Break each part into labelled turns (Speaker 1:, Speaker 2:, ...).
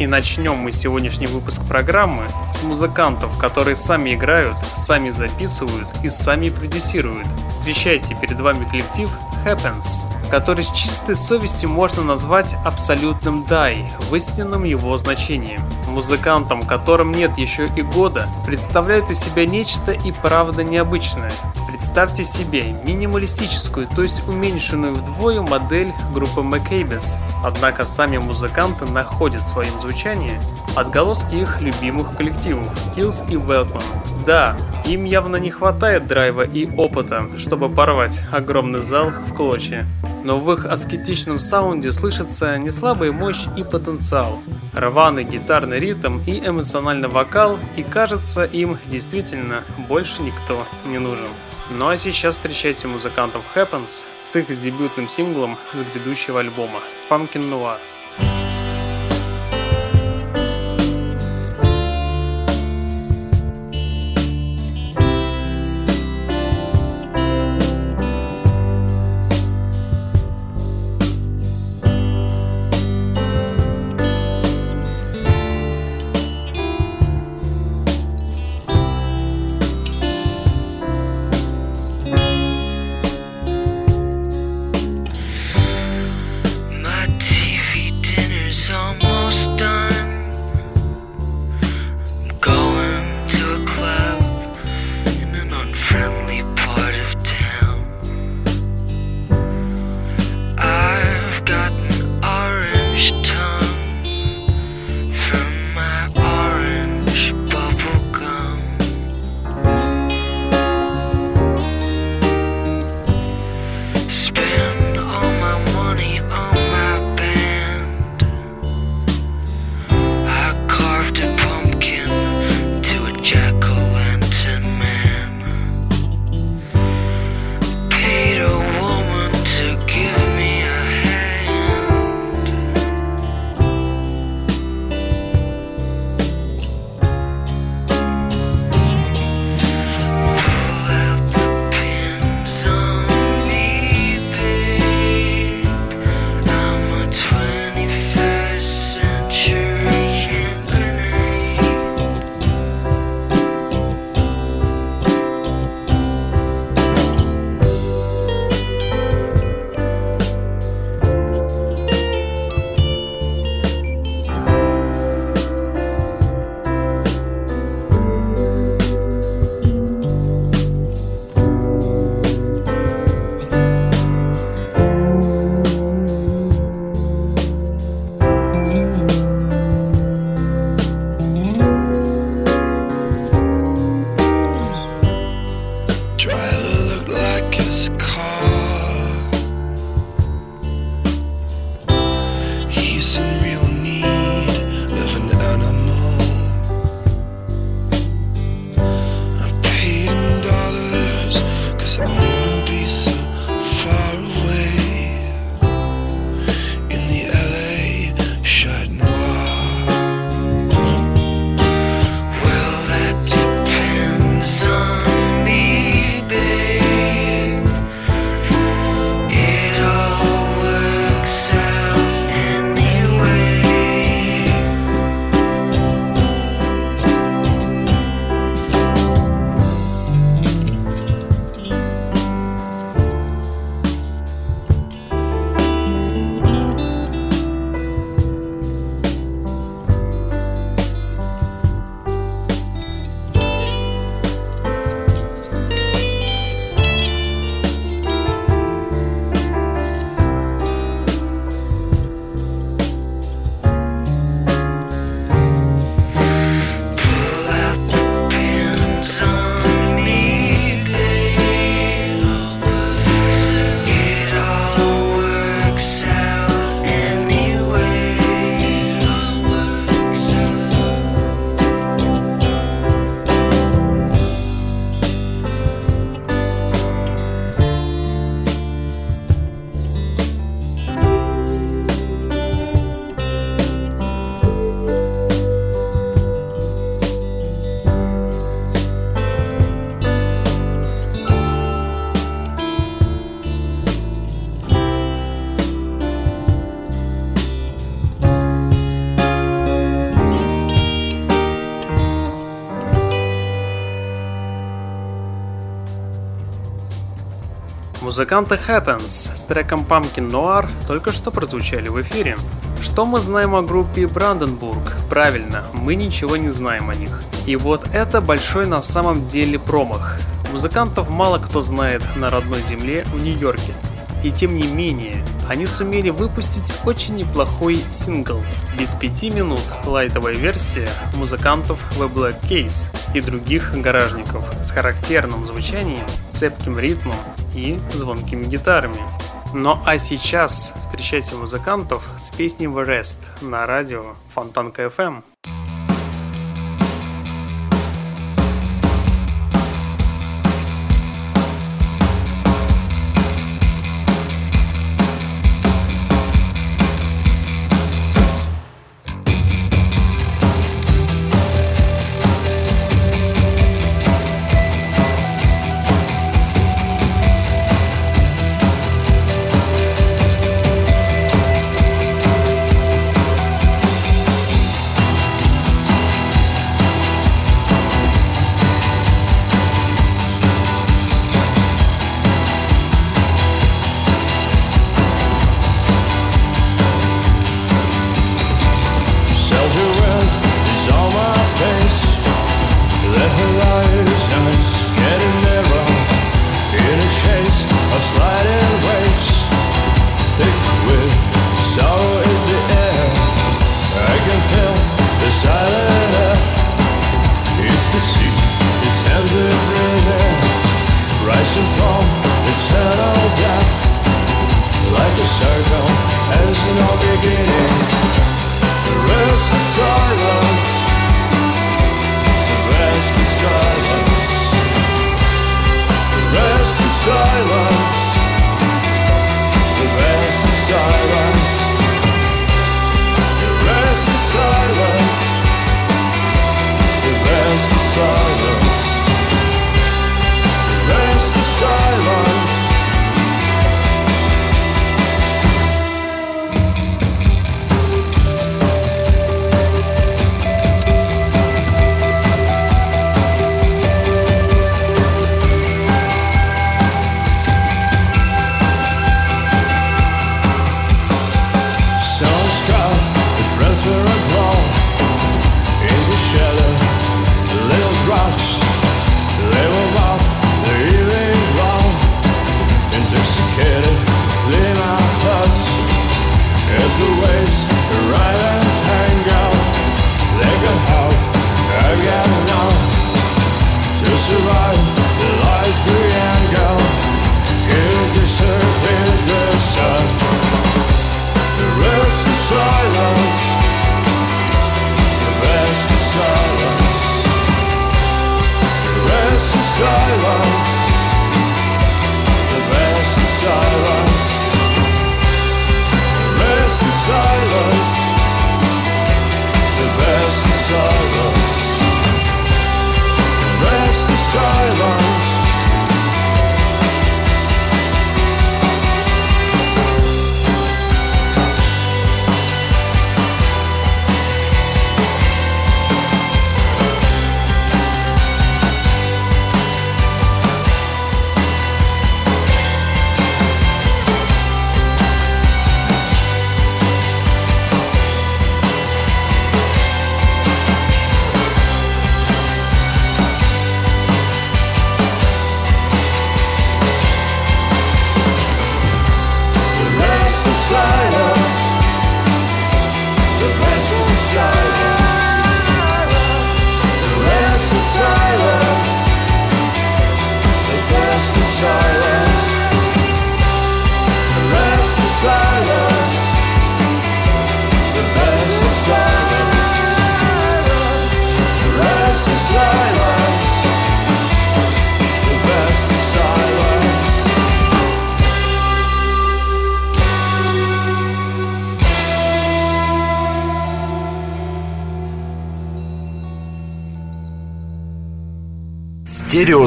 Speaker 1: И начнем мы сегодняшний выпуск программы с музыкантов, которые сами играют, сами записывают и сами продюсируют. Встречайте перед вами коллектив Happens, который с чистой совестью можно назвать абсолютным дай в истинном его значении. Музыкантам, которым нет еще и года, представляют из себя нечто и правда необычное. Представьте себе минималистическую, то есть уменьшенную вдвое модель группы Maccabees. Однако сами музыканты находят в своем звучании отголоски их любимых коллективов Kills и Weltman. Да, им явно не хватает драйва и опыта, чтобы порвать огромный зал в клочья. Но в их аскетичном саунде слышится неслабая мощь и потенциал, рваный гитарный ритм и эмоциональный вокал, и кажется, им действительно больше никто не нужен. Ну а сейчас встречайте музыкантов Happens с их дебютным синглом с грядущего альбома Pumpkin Noir.
Speaker 2: Музыканты Happens с треком Pumpkin Noir только что прозвучали в эфире. Что мы знаем о группе Бранденбург? Правильно, мы ничего не знаем о них. И вот это большой на самом деле промах. Музыкантов мало кто знает на родной земле в Нью-Йорке. И тем не менее, они сумели выпустить очень неплохой сингл. Без пяти минут лайтовая версия музыкантов The Black Case и других гаражников с характерным звучанием, цепким ритмом и звонкими гитарами. Ну а сейчас встречайте музыкантов с песней Rest на радио Фонтанка FM.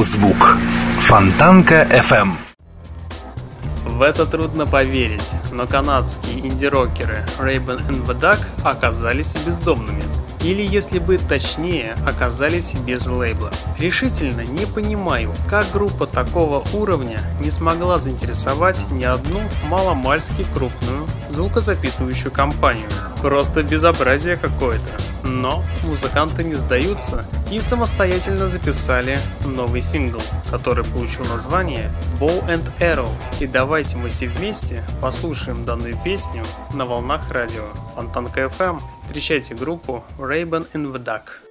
Speaker 3: Стереозвук. Фонтанка FM.
Speaker 2: В это трудно поверить, но канадские инди-рокеры and the Duck оказались бездомными.
Speaker 4: или, если быть точнее, оказались без лейбла. Решительно не понимаю, как группа такого уровня не смогла заинтересовать ни одну маломальски крупную звукозаписывающую компанию. Просто безобразие какое-то. Но музыканты не сдаются и самостоятельно записали новый сингл, который получил название Bow and Arrow. И давайте мы все вместе послушаем данную песню на волнах радио Фонтанка FM. Встречайте группу Raven in the Duck.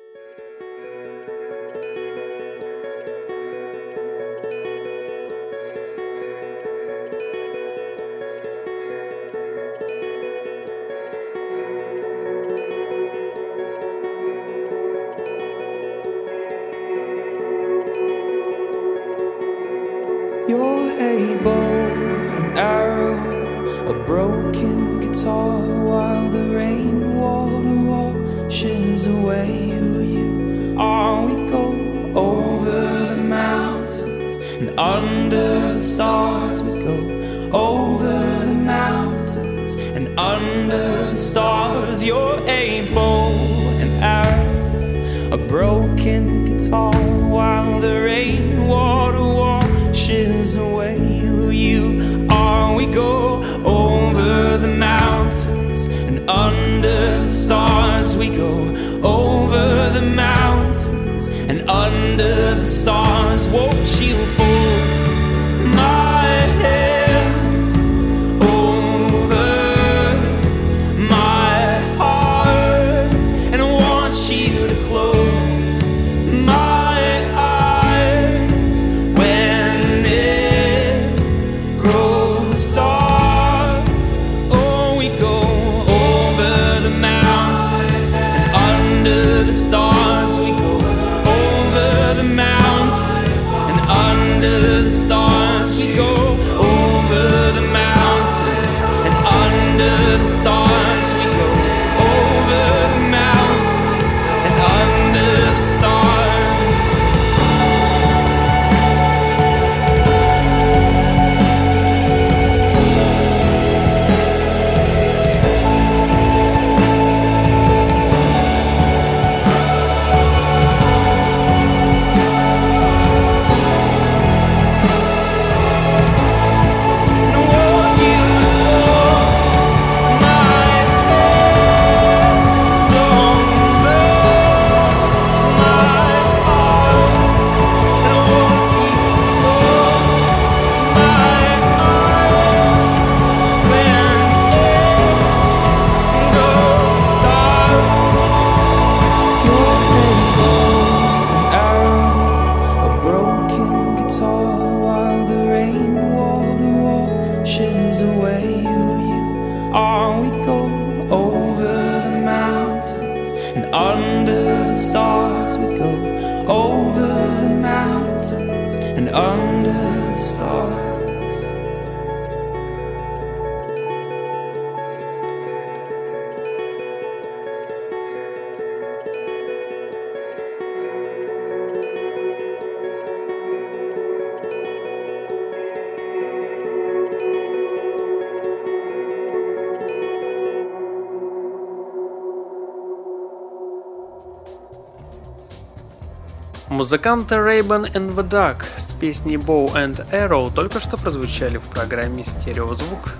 Speaker 4: Музыканты Raven and the Duck с песней Bow and Arrow только что прозвучали в программе «Стереозвук»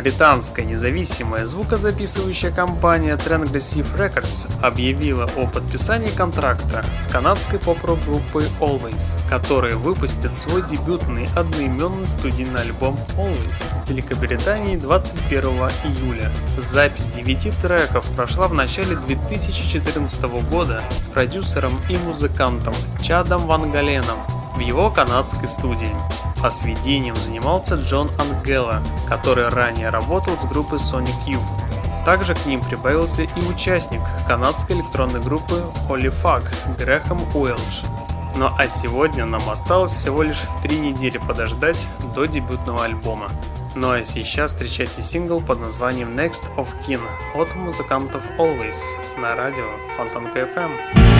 Speaker 4: Британская независимая звукозаписывающая компания Transgressive Records объявила о подписании контракта с канадской поп-рок группой Always, которая выпустит свой дебютный одноименный студийный альбом Always в Великобритании 21 июля. Запись 9 треков прошла в начале 2014 года с продюсером и музыкантом Чадом Ван Галеном в его канадской студии а сведением занимался Джон Ангела, который ранее работал с группой Sonic Youth. Также к ним прибавился и участник канадской электронной группы Fuck Грэхэм Уэлш. Ну а сегодня нам осталось всего лишь три недели подождать до дебютного альбома. Ну а сейчас встречайте сингл под названием Next of Kin от музыкантов Always на радио Фонтанка FM.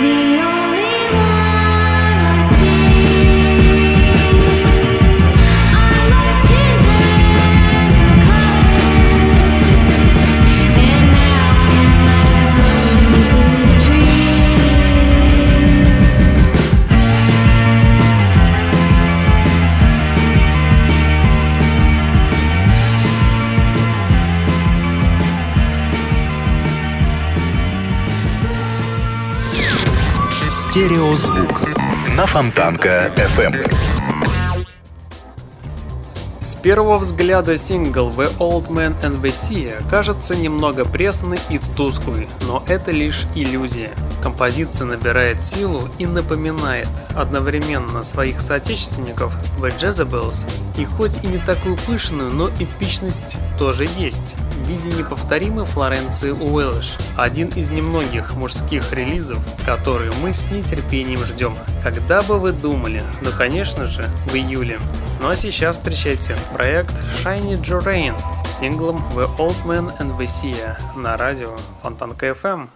Speaker 5: need
Speaker 3: Стереозвук на Фонтанка FM
Speaker 1: первого взгляда сингл The Old Man and the Sea кажется немного пресный и тусклый, но это лишь иллюзия. Композиция набирает силу и напоминает одновременно своих соотечественников The Jezebels, и хоть и не такую пышную, но эпичность тоже есть в виде неповторимой Флоренции Уэлш, один из немногих мужских релизов, которые мы с нетерпением ждем. Когда бы вы думали? Ну конечно же, в июле. Ну а сейчас встречайте проект Shiny Jorain с синглом The Old Man and the Sea на радио Фонтанка FM.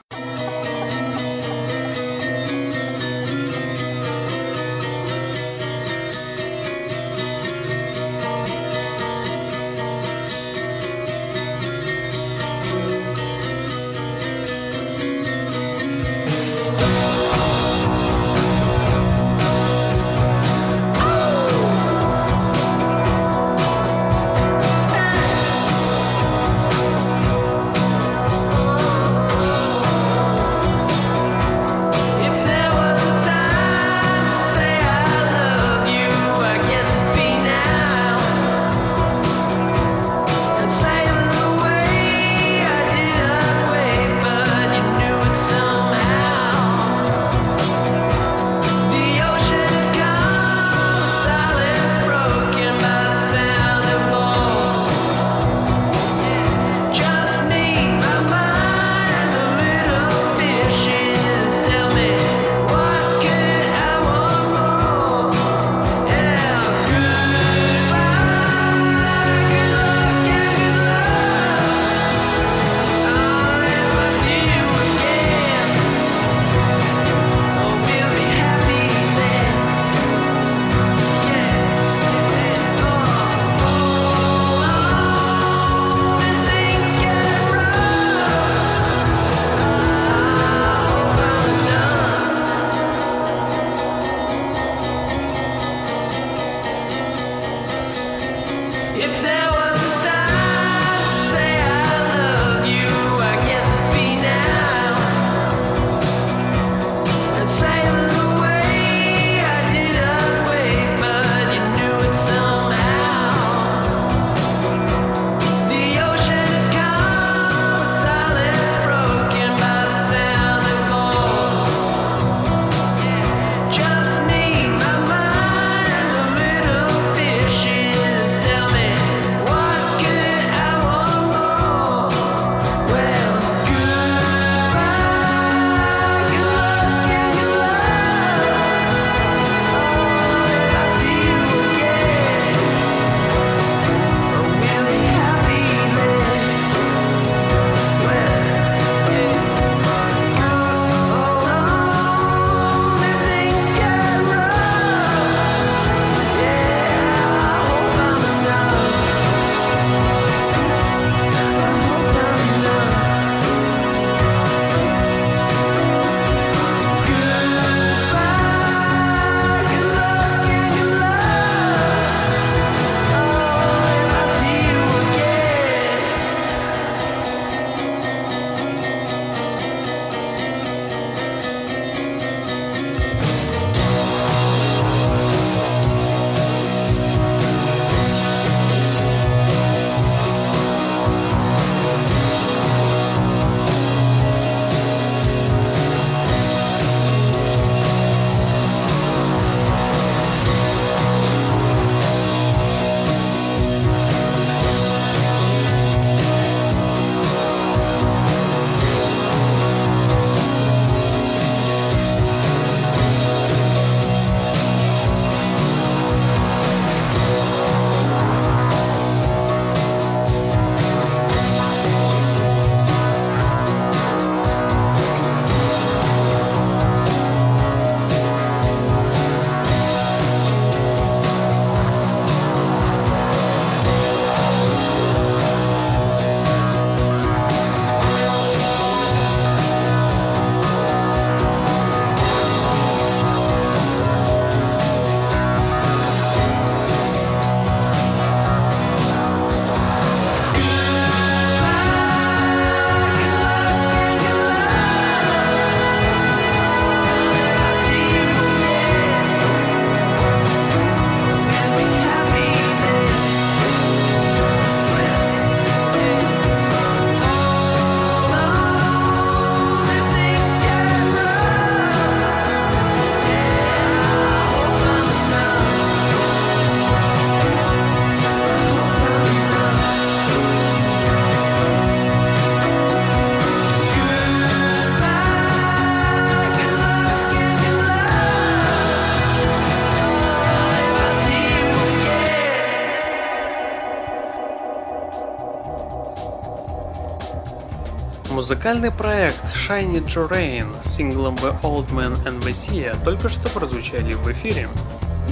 Speaker 1: Музыкальный проект Shiny Terrain с синглом The Old Man and the Sea только что прозвучали в эфире.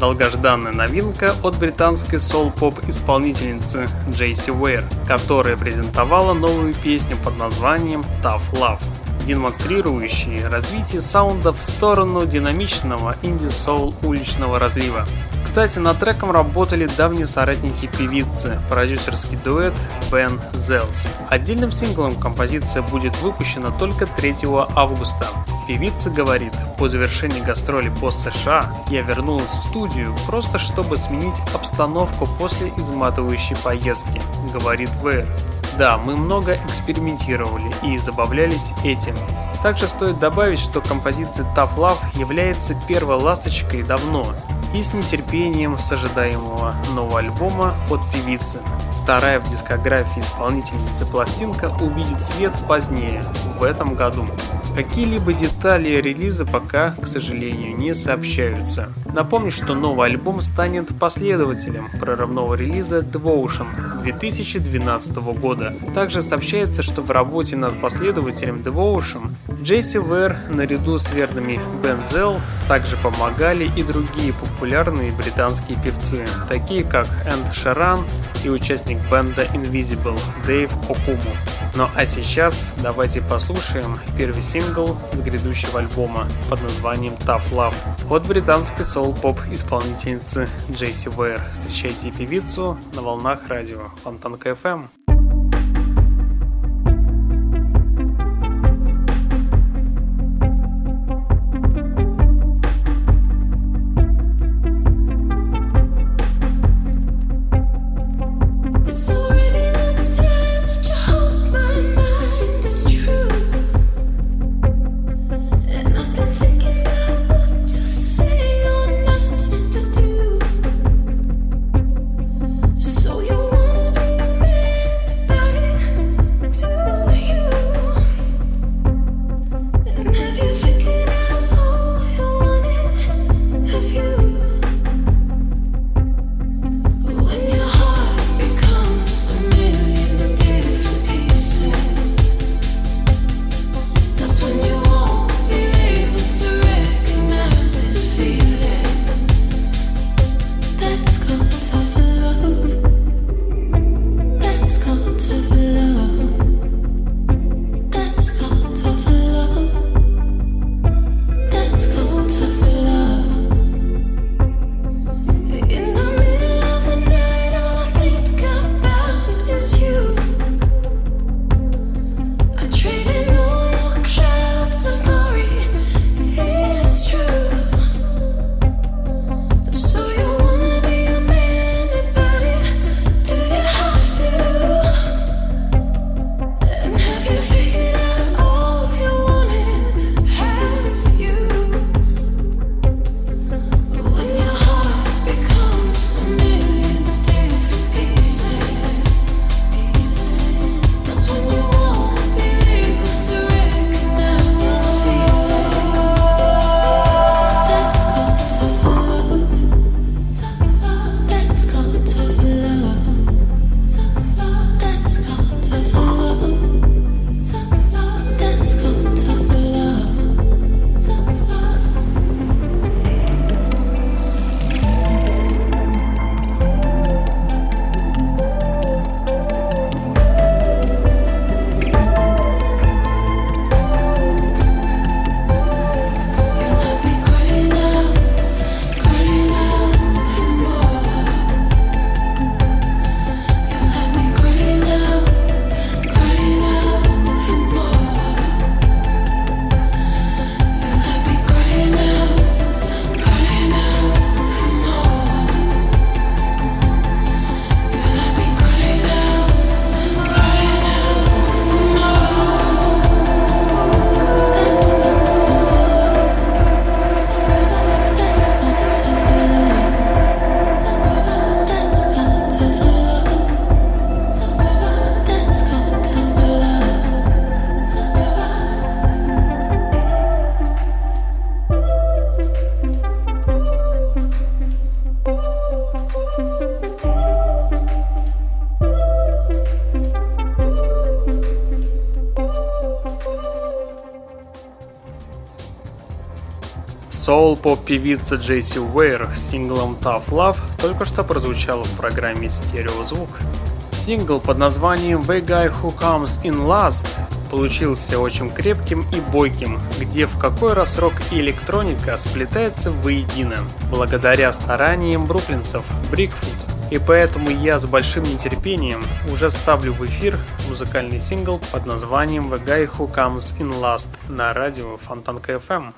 Speaker 1: Долгожданная новинка от британской сол-поп исполнительницы Джейси Уэйр, которая презентовала новую песню под названием Tough Love демонстрирующие развитие саунда в сторону динамичного инди-соул уличного разлива. Кстати, над треком работали давние соратники певицы, продюсерский дуэт Бен Зелс. Отдельным синглом композиция будет выпущена только 3 августа. Певица говорит, по завершении гастроли по США я вернулась в студию просто чтобы сменить обстановку после изматывающей поездки, говорит Вэр. Да, мы много экспериментировали и забавлялись этим. Также стоит добавить, что композиция Tough Love является первой ласточкой давно и с нетерпением с ожидаемого нового альбома от певицы. Вторая в дискографии исполнительницы пластинка увидит свет позднее, в этом году. Какие-либо детали релиза пока, к сожалению, не сообщаются. Напомню, что новый альбом станет последователем прорывного релиза Devotion 2012 года. Также сообщается, что в работе над последователем Devotion Джейси Вэр наряду с верными Бензел также помогали и другие популярные британские певцы, такие как Энд Шаран и участник бенда Invisible Дэйв Окуму. Ну а сейчас давайте послушаем первый сингл с грядущего альбома под названием Tough Love от британской соул-поп исполнительницы Джейси Вэр. Встречайте певицу на волнах радио Фонтанка FM.
Speaker 6: Соул-поп-певица Джейси Уэйр с синглом Tough Love только что прозвучала в программе «Стереозвук». Сингл под названием «The Guy Who Comes In Last» получился очень крепким и бойким, где в какой раз рок и электроника сплетаются воедино, благодаря стараниям бруклинцев Брикфуд. И поэтому я с большим нетерпением уже ставлю в эфир музыкальный сингл под названием «The Guy Who Comes In Last» на радио Фонтанка FM.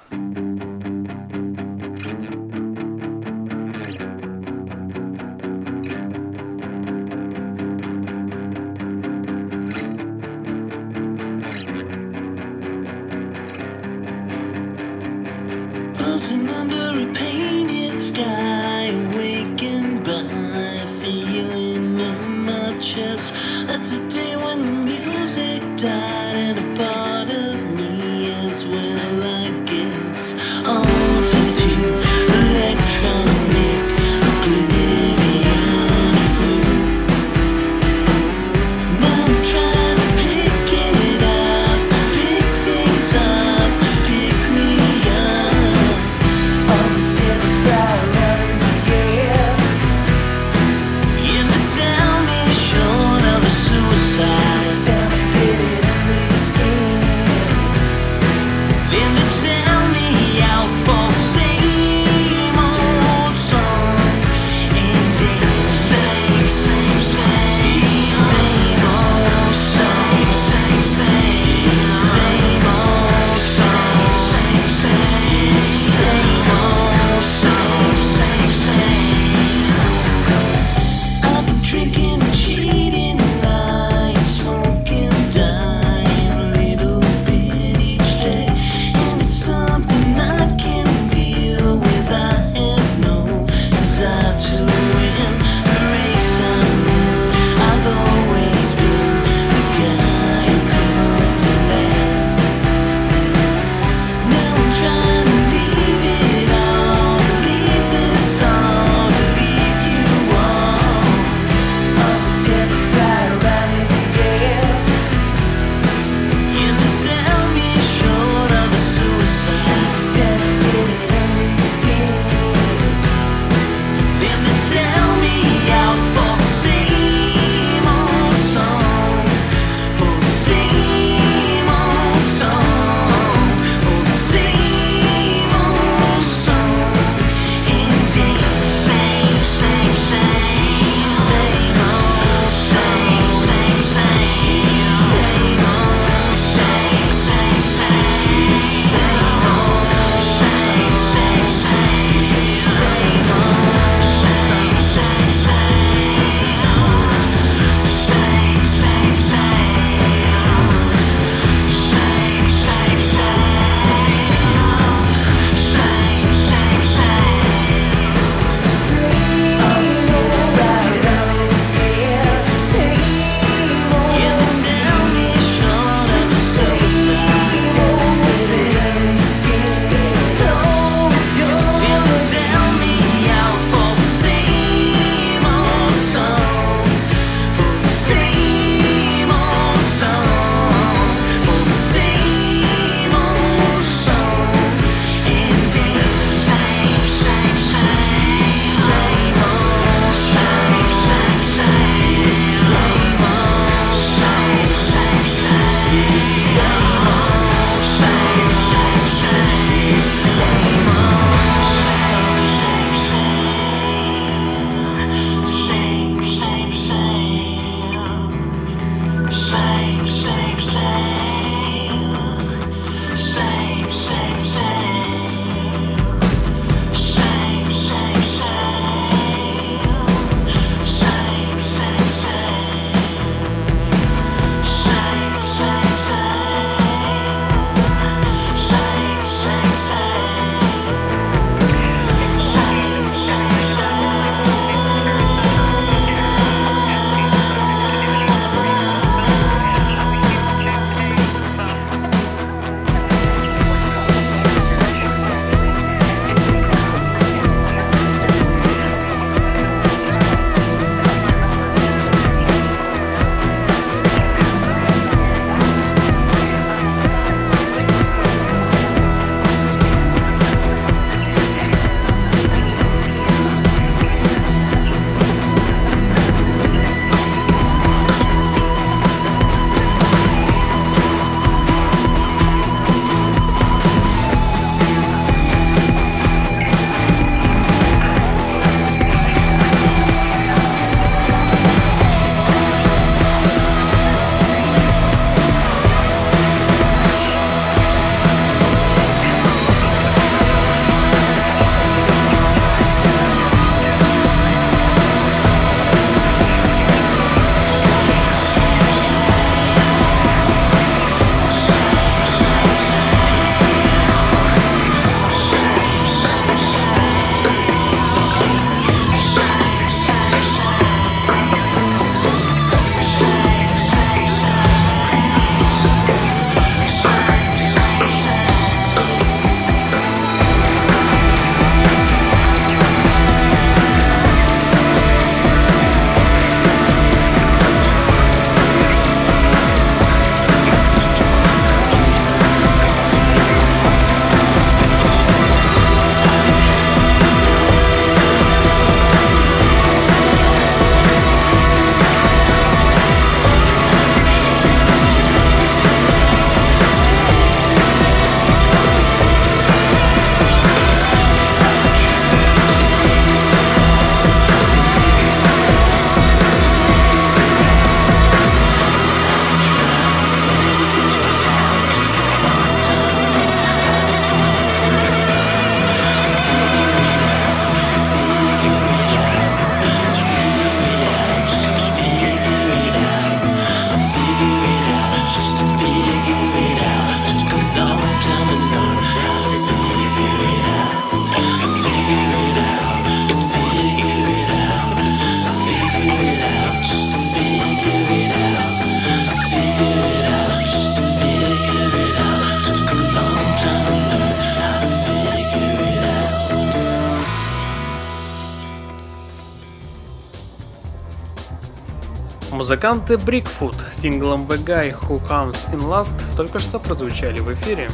Speaker 1: Музыканты Brickfoot с синглом The Guy Who Comes In Last только что прозвучали в эфире.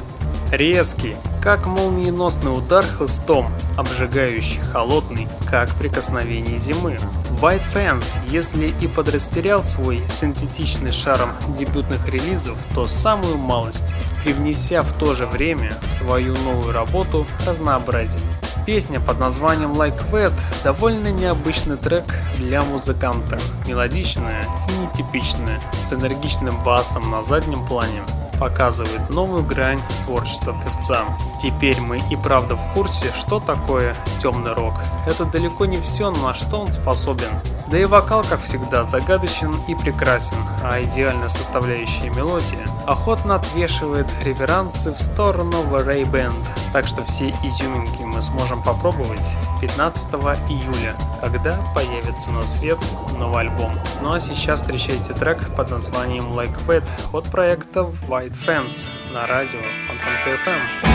Speaker 1: Резкий, как молниеносный удар хлыстом, обжигающий, холодный, как прикосновение зимы. White Fans, если и подрастерял свой синтетичный шаром дебютных релизов, то самую малость, привнеся в то же время свою новую работу разнообразие. Песня под названием Like That довольно необычный трек для музыканта, мелодичная и нетипичная, с энергичным басом на заднем плане, показывает новую грань творчества певца. Теперь мы и правда в курсе, что такое темный рок. Это далеко не все, на что он способен. Да и вокал, как всегда, загадочен и прекрасен, а идеальная составляющая мелодия охотно отвешивает реверансы в сторону Ray Band. Так что все изюминки мы сможем попробовать 15 июля, когда появится на свет новый альбом. Ну а сейчас встречайте трек под названием Like Fat от проекта White Fans на радио Фонтанка FM.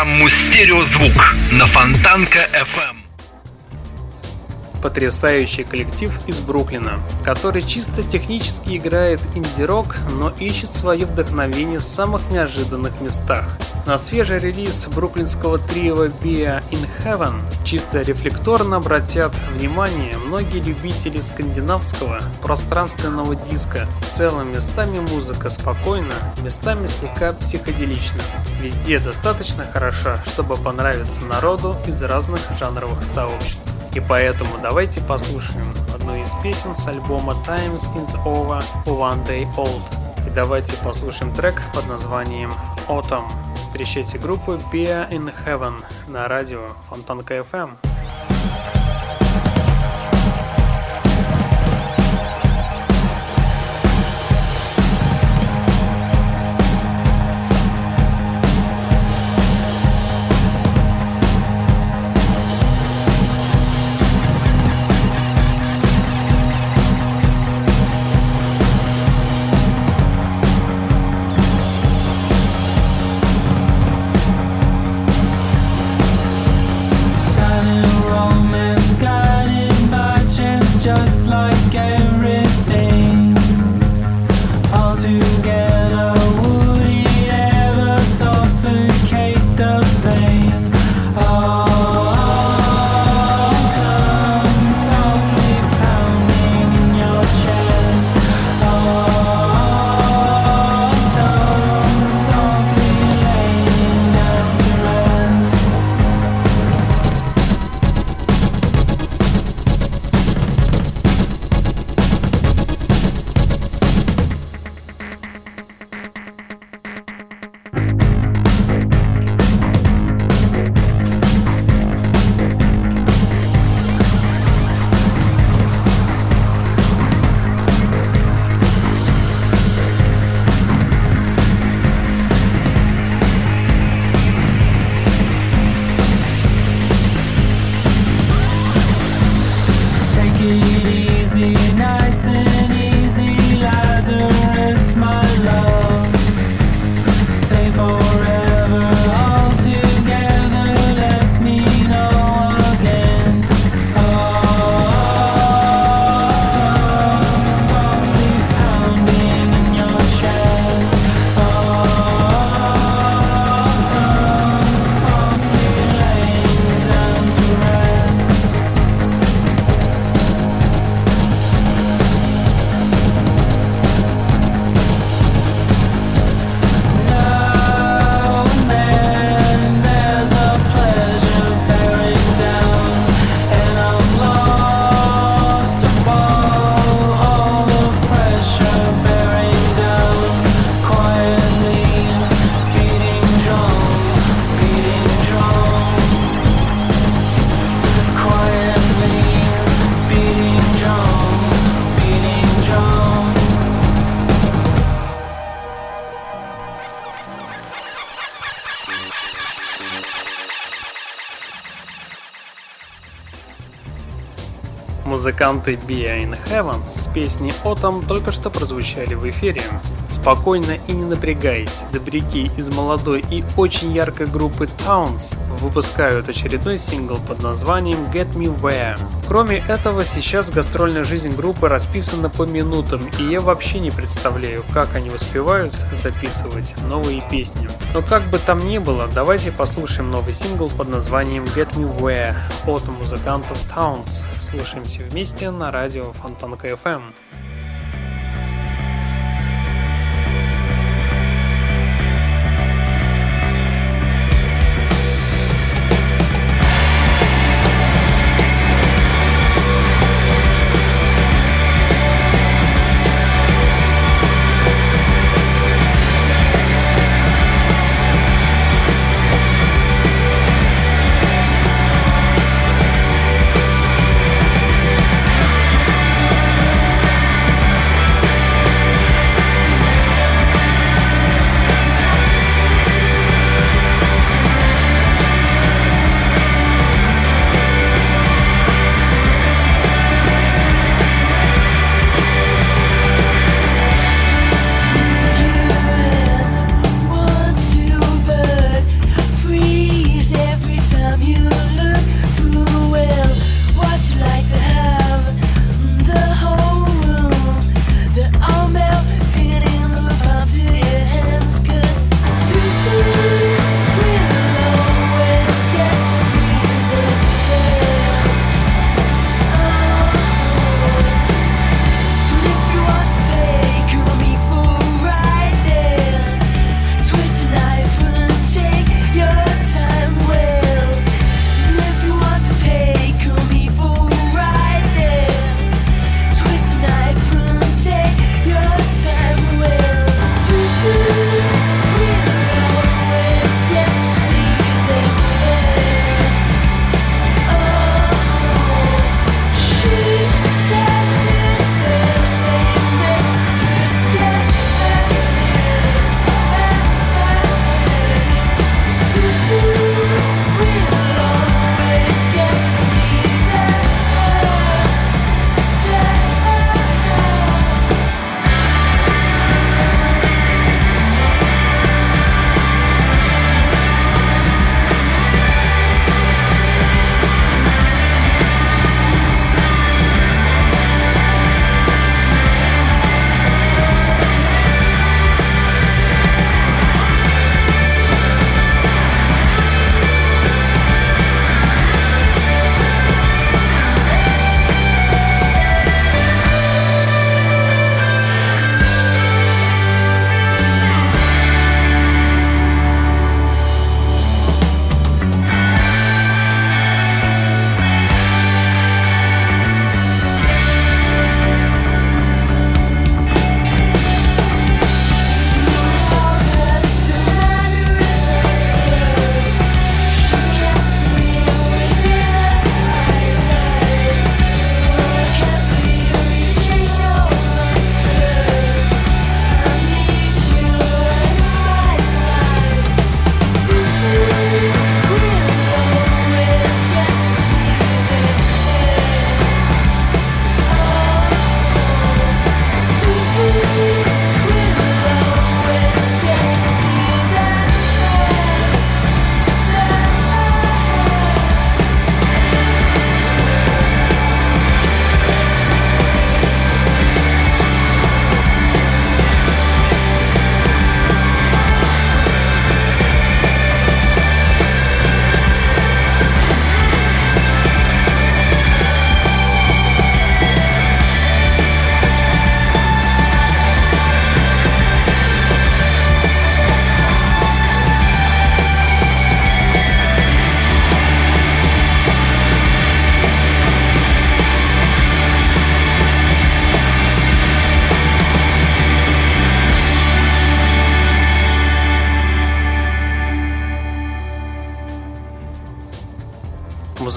Speaker 3: Программу «Стереозвук» на Фонтанка FM
Speaker 1: потрясающий коллектив из Бруклина, который чисто технически играет инди-рок, но ищет свое вдохновение в самых неожиданных местах. На свежий релиз бруклинского трио Be in Heaven чисто рефлекторно обратят внимание многие любители скандинавского пространственного диска. В целом местами музыка спокойна, местами слегка психоделична. Везде достаточно хороша, чтобы понравиться народу из разных жанровых сообществ. И поэтому давайте послушаем одну из песен с альбома Times is Over One Day Old. И давайте послушаем трек под названием Autumn. Встречайте группу Beer in Heaven на радио Фонтанка FM.
Speaker 6: Музыканты Be in Heaven с песней Autumn только что прозвучали в эфире. Спокойно и не напрягаясь, добряки из молодой и очень яркой группы Towns выпускают очередной сингл под названием Get Me Where. Кроме этого, сейчас гастрольная жизнь группы расписана по минутам, и я вообще не представляю, как они успевают записывать новые песни. Но как бы там ни было, давайте послушаем новый сингл под названием Get Me Where от музыкантов Towns. Слушаемся вместе на радио Фонтанка FM.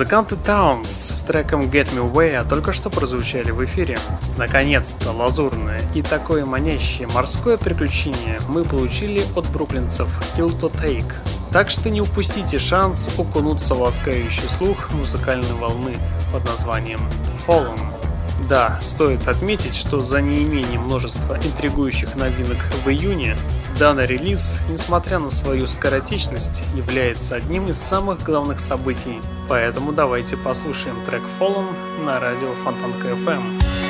Speaker 6: Музыканты Towns с треком Get Me Way только что прозвучали в эфире. Наконец-то лазурное и такое манящее морское приключение мы получили от бруклинцев Kill to Take. Так что не упустите шанс окунуться в ласкающий слух музыкальной волны под названием
Speaker 1: Fallen. Да, стоит отметить, что за неимением множества интригующих новинок в июне, данный релиз, несмотря на свою скоротечность, является одним из самых главных событий. Поэтому давайте послушаем трек Fallen на радио Фонтанка FM.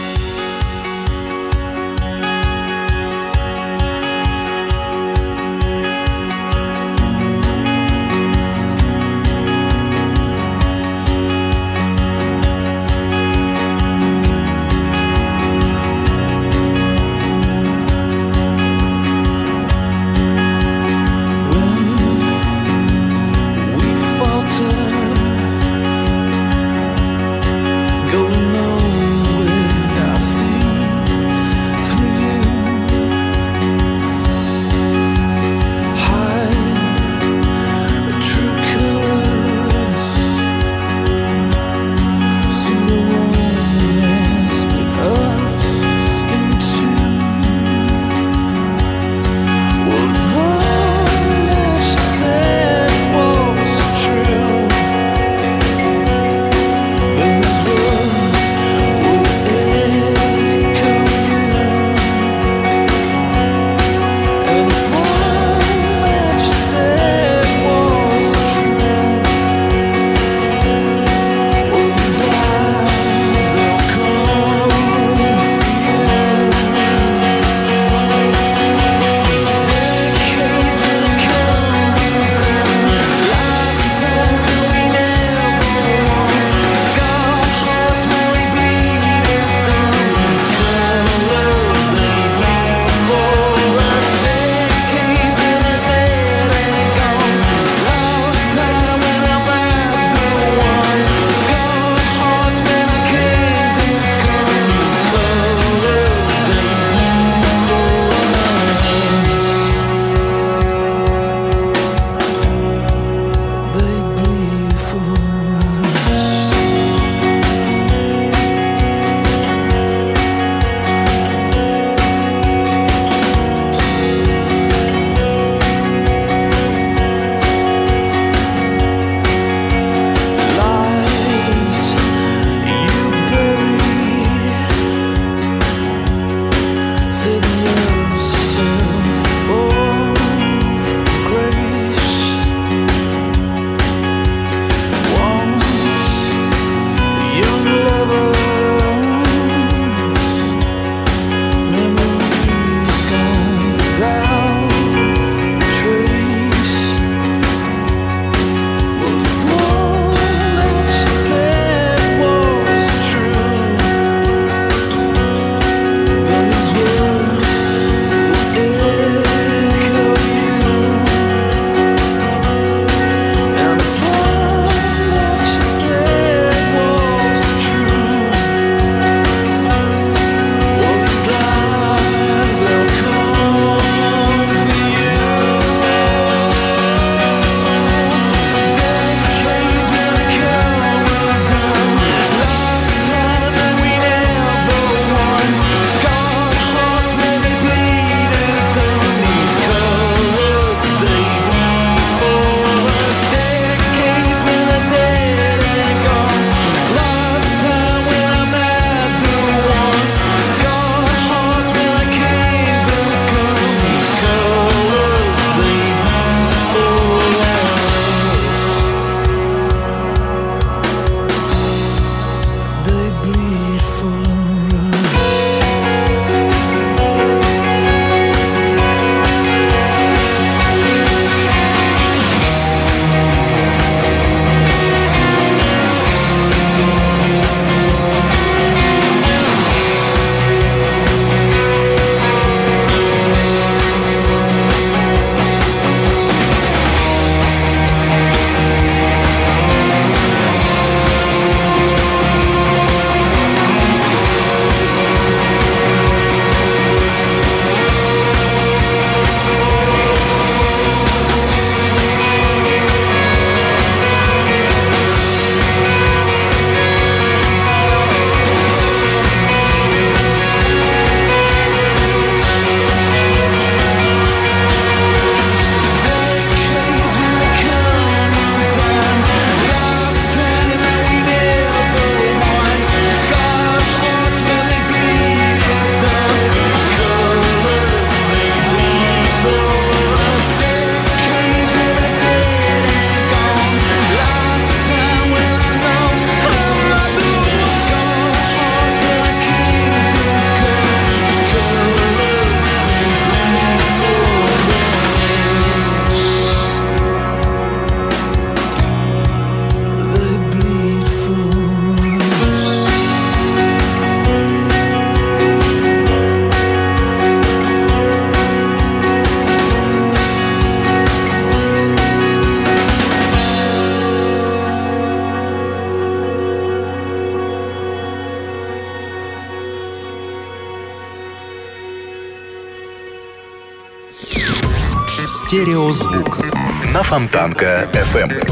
Speaker 1: Фонтанка FM.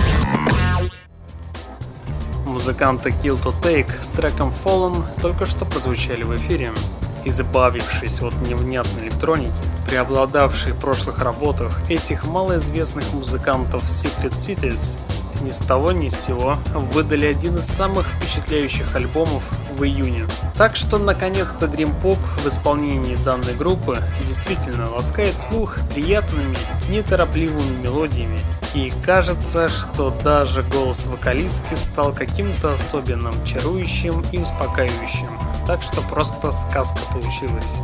Speaker 7: Музыканты Kill to Take с треком Fallen только что прозвучали в эфире. Избавившись от невнятной электроники, преобладавшей в прошлых работах этих малоизвестных музыкантов Secret Cities, ни с того ни с сего выдали один из самых впечатляющих альбомов в июне. Так что наконец-то Dream Pop в исполнении данной группы действительно ласкает слух приятными, неторопливыми мелодиями. И кажется, что даже голос вокалистки стал каким-то особенным, чарующим и успокаивающим. Так что просто сказка получилась.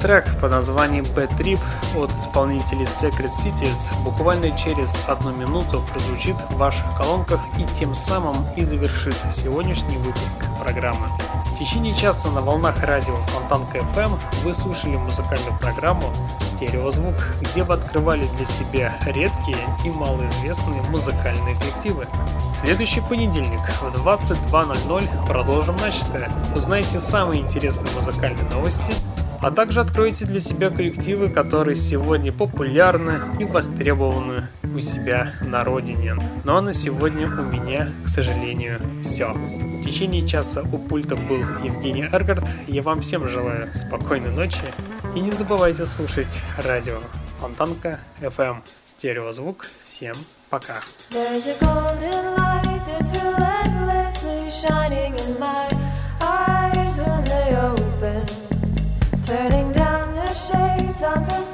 Speaker 7: Трек под названием Bad Trip от исполнителей Secret Cities буквально через одну минуту прозвучит в ваших колонках и тем самым и завершит сегодняшний выпуск программы. В течение часа на волнах радио Фонтанка FM вы слушали музыкальную программу «Стереозвук», где вы открывали для себя редкие и малоизвестные музыкальные коллективы. В следующий понедельник в 22.00 продолжим начатое. Узнаете самые интересные музыкальные новости – а также откройте для себя коллективы, которые сегодня популярны и востребованы у себя на родине. Ну а на сегодня у меня, к сожалению, все. В течение часа у пульта был Евгений Эргард. Я вам всем желаю спокойной ночи и не забывайте слушать радио Фонтанка FM стереозвук. Всем пока. Turning down the shades, I'm perfecting